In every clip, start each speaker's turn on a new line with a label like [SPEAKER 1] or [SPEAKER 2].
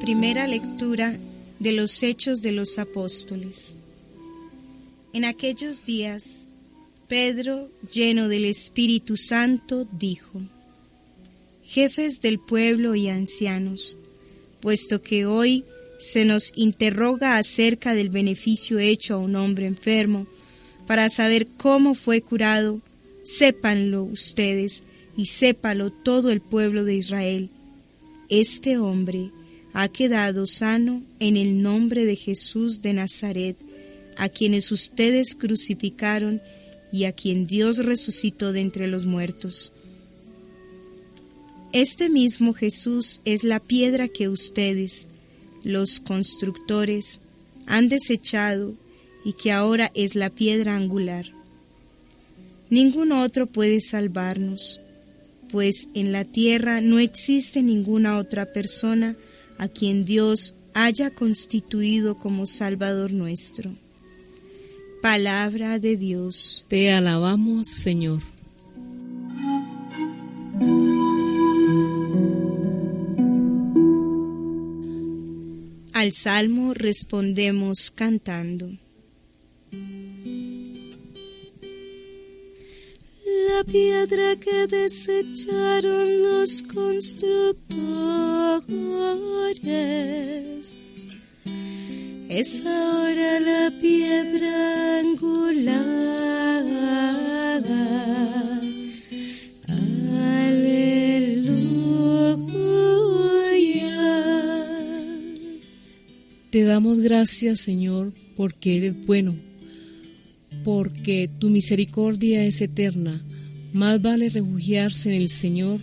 [SPEAKER 1] Primera lectura de los Hechos de los Apóstoles. En aquellos días, Pedro, lleno del Espíritu Santo, dijo, Jefes del pueblo y ancianos, puesto que hoy se nos interroga acerca del beneficio hecho a un hombre enfermo, para saber cómo fue curado, sépanlo ustedes y sépalo todo el pueblo de Israel. Este hombre ha quedado sano en el nombre de Jesús de Nazaret, a quienes ustedes crucificaron y a quien Dios resucitó de entre los muertos. Este mismo Jesús es la piedra que ustedes, los constructores, han desechado y que ahora es la piedra angular. Ningún otro puede salvarnos, pues en la tierra no existe ninguna otra persona a quien Dios haya constituido como Salvador nuestro. Palabra de Dios.
[SPEAKER 2] Te alabamos, Señor.
[SPEAKER 1] Al salmo respondemos cantando. La piedra que desecharon los constructores es ahora la piedra angular. Aleluya.
[SPEAKER 2] Te damos gracias, Señor, porque eres bueno, porque tu misericordia es eterna. Más vale refugiarse en el Señor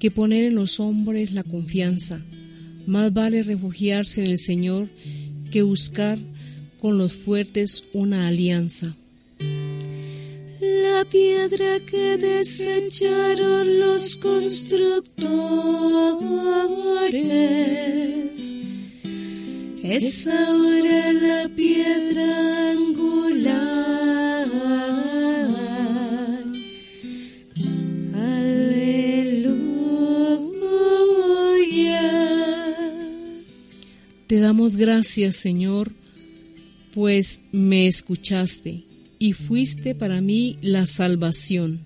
[SPEAKER 2] que poner en los hombres la confianza. Más vale refugiarse en el Señor que buscar con los fuertes una alianza.
[SPEAKER 1] La piedra que desecharon los constructores es ahora la piedra
[SPEAKER 2] damos gracias, Señor, pues me escuchaste y fuiste para mí la salvación.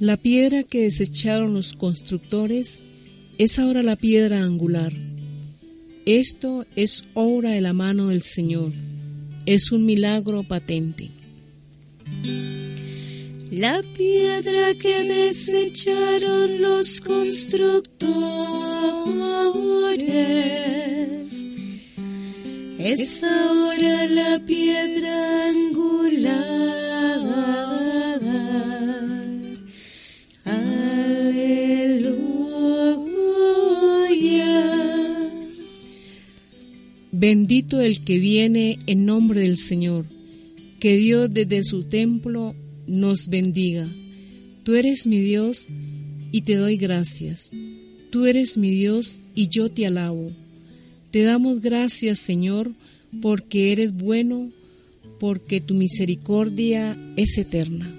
[SPEAKER 2] La piedra que desecharon los constructores es ahora la piedra angular. Esto es obra de la mano del Señor. Es un milagro patente.
[SPEAKER 1] La piedra que desecharon los constructores es ahora la piedra angular. Aleluya.
[SPEAKER 2] Bendito el que viene en nombre del Señor. Que Dios desde su templo nos bendiga. Tú eres mi Dios y te doy gracias. Tú eres mi Dios y yo te alabo. Te damos gracias, Señor, porque eres bueno, porque tu misericordia es eterna.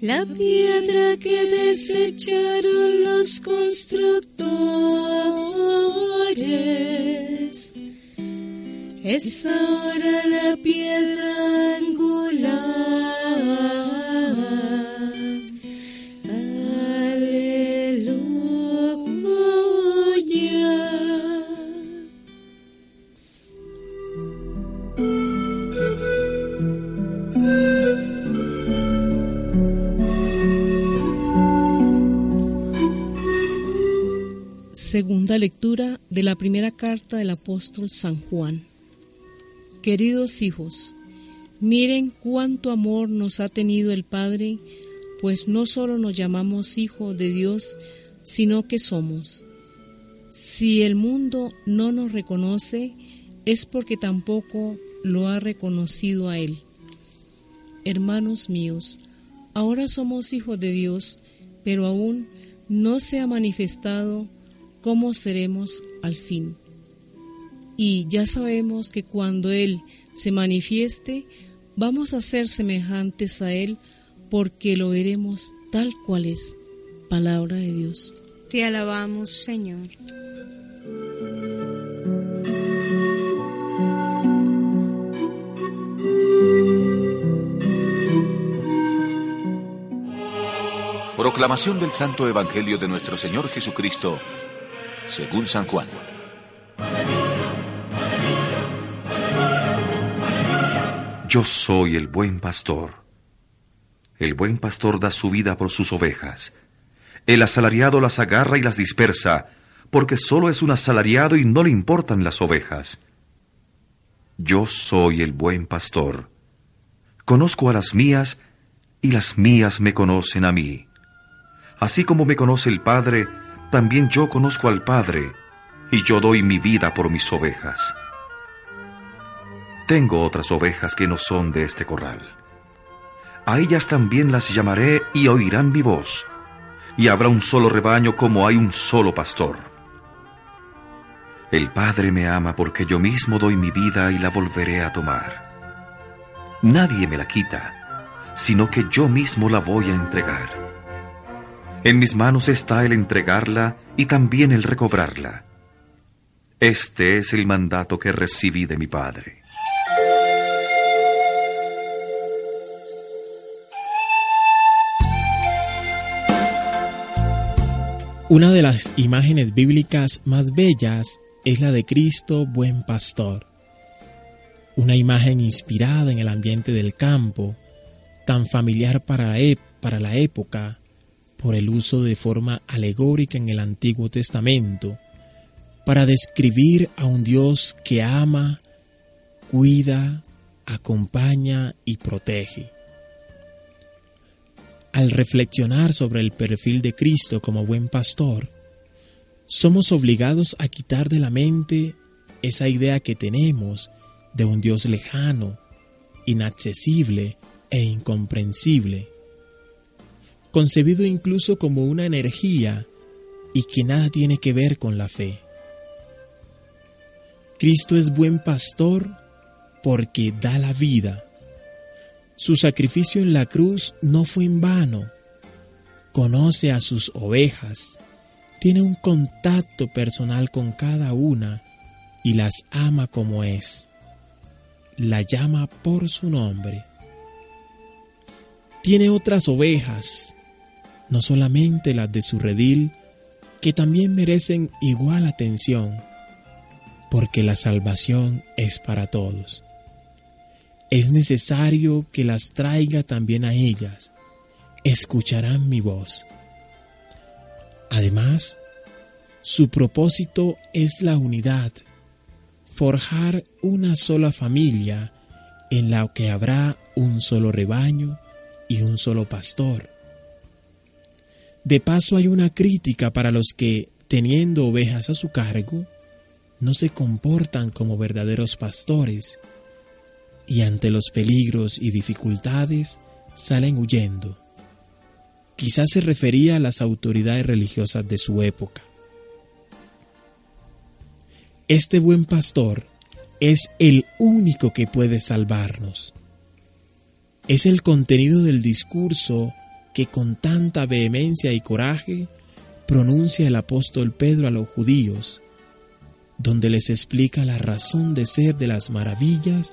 [SPEAKER 1] La piedra que desecharon los constructores es ahora
[SPEAKER 2] Segunda lectura de la primera carta del apóstol San Juan. Queridos hijos, miren cuánto amor nos ha tenido el Padre, pues no solo nos llamamos hijos de Dios, sino que somos. Si el mundo no nos reconoce, es porque tampoco lo ha reconocido a Él. Hermanos míos, ahora somos hijos de Dios, pero aún no se ha manifestado cómo seremos al fin. Y ya sabemos que cuando Él se manifieste, vamos a ser semejantes a Él porque lo veremos tal cual es. Palabra de Dios.
[SPEAKER 1] Te alabamos, Señor.
[SPEAKER 3] Proclamación del Santo Evangelio de nuestro Señor Jesucristo, según San Juan. Yo soy el buen pastor. El buen pastor da su vida por sus ovejas. El asalariado las agarra y las dispersa, porque solo es un asalariado y no le importan las ovejas. Yo soy el buen pastor. Conozco a las mías y las mías me conocen a mí. Así como me conoce el Padre, también yo conozco al Padre, y yo doy mi vida por mis ovejas. Tengo otras ovejas que no son de este corral. A ellas también las llamaré y oirán mi voz, y habrá un solo rebaño como hay un solo pastor. El Padre me ama porque yo mismo doy mi vida y la volveré a tomar. Nadie me la quita, sino que yo mismo la voy a entregar. En mis manos está el entregarla y también el recobrarla. Este es el mandato que recibí de mi Padre.
[SPEAKER 4] Una de las imágenes bíblicas más bellas es la de Cristo buen pastor. Una imagen inspirada en el ambiente del campo, tan familiar para, para la época, por el uso de forma alegórica en el Antiguo Testamento, para describir a un Dios que ama, cuida, acompaña y protege. Al reflexionar sobre el perfil de Cristo como buen pastor, somos obligados a quitar de la mente esa idea que tenemos de un Dios lejano, inaccesible e incomprensible, concebido incluso como una energía y que nada tiene que ver con la fe. Cristo es buen pastor porque da la vida su sacrificio en la cruz no fue en vano. Conoce a sus ovejas, tiene un contacto personal con cada una y las ama como es. La llama por su nombre. Tiene otras ovejas, no solamente las de su redil, que también merecen igual atención, porque la salvación es para todos es necesario que las traiga también a ellas. Escucharán mi voz. Además, su propósito es la unidad, forjar una sola familia en la que habrá un solo rebaño y un solo pastor. De paso hay una crítica para los que, teniendo ovejas a su cargo, no se comportan como verdaderos pastores, y ante los peligros y dificultades salen huyendo. Quizás se refería a las autoridades religiosas de su época. Este buen pastor es el único que puede salvarnos. Es el contenido del discurso que con tanta vehemencia y coraje pronuncia el apóstol Pedro a los judíos, donde les explica la razón de ser de las maravillas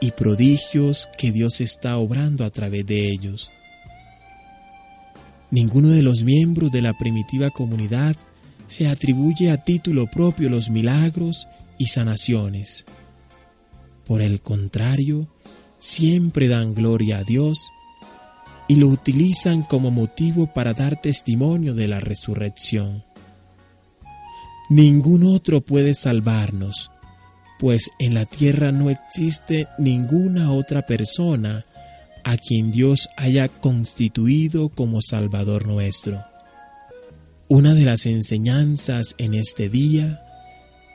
[SPEAKER 4] y prodigios que Dios está obrando a través de ellos. Ninguno de los miembros de la primitiva comunidad se atribuye a título propio los milagros y sanaciones. Por el contrario, siempre dan gloria a Dios y lo utilizan como motivo para dar testimonio de la resurrección. Ningún otro puede salvarnos, pues en la tierra no existe ninguna otra persona a quien Dios haya constituido como Salvador nuestro. Una de las enseñanzas en este día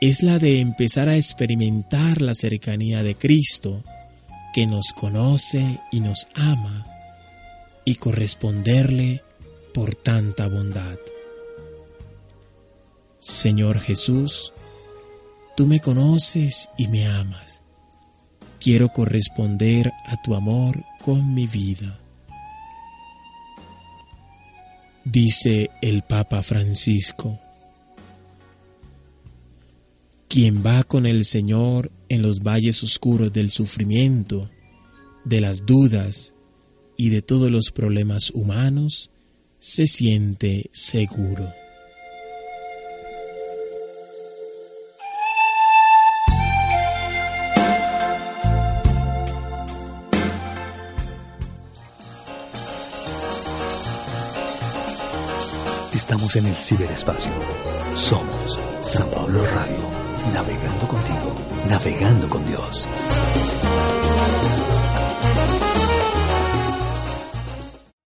[SPEAKER 4] es la de empezar a experimentar la cercanía de Cristo, que nos conoce y nos ama, y corresponderle por tanta bondad. Señor Jesús, tú me conoces y me amas. Quiero corresponder a tu amor con mi vida. Dice el Papa Francisco, quien va con el Señor en los valles oscuros del sufrimiento, de las dudas y de todos los problemas humanos, se siente seguro.
[SPEAKER 3] Estamos en el ciberespacio. Somos San Pablo Radio, navegando contigo, navegando con Dios.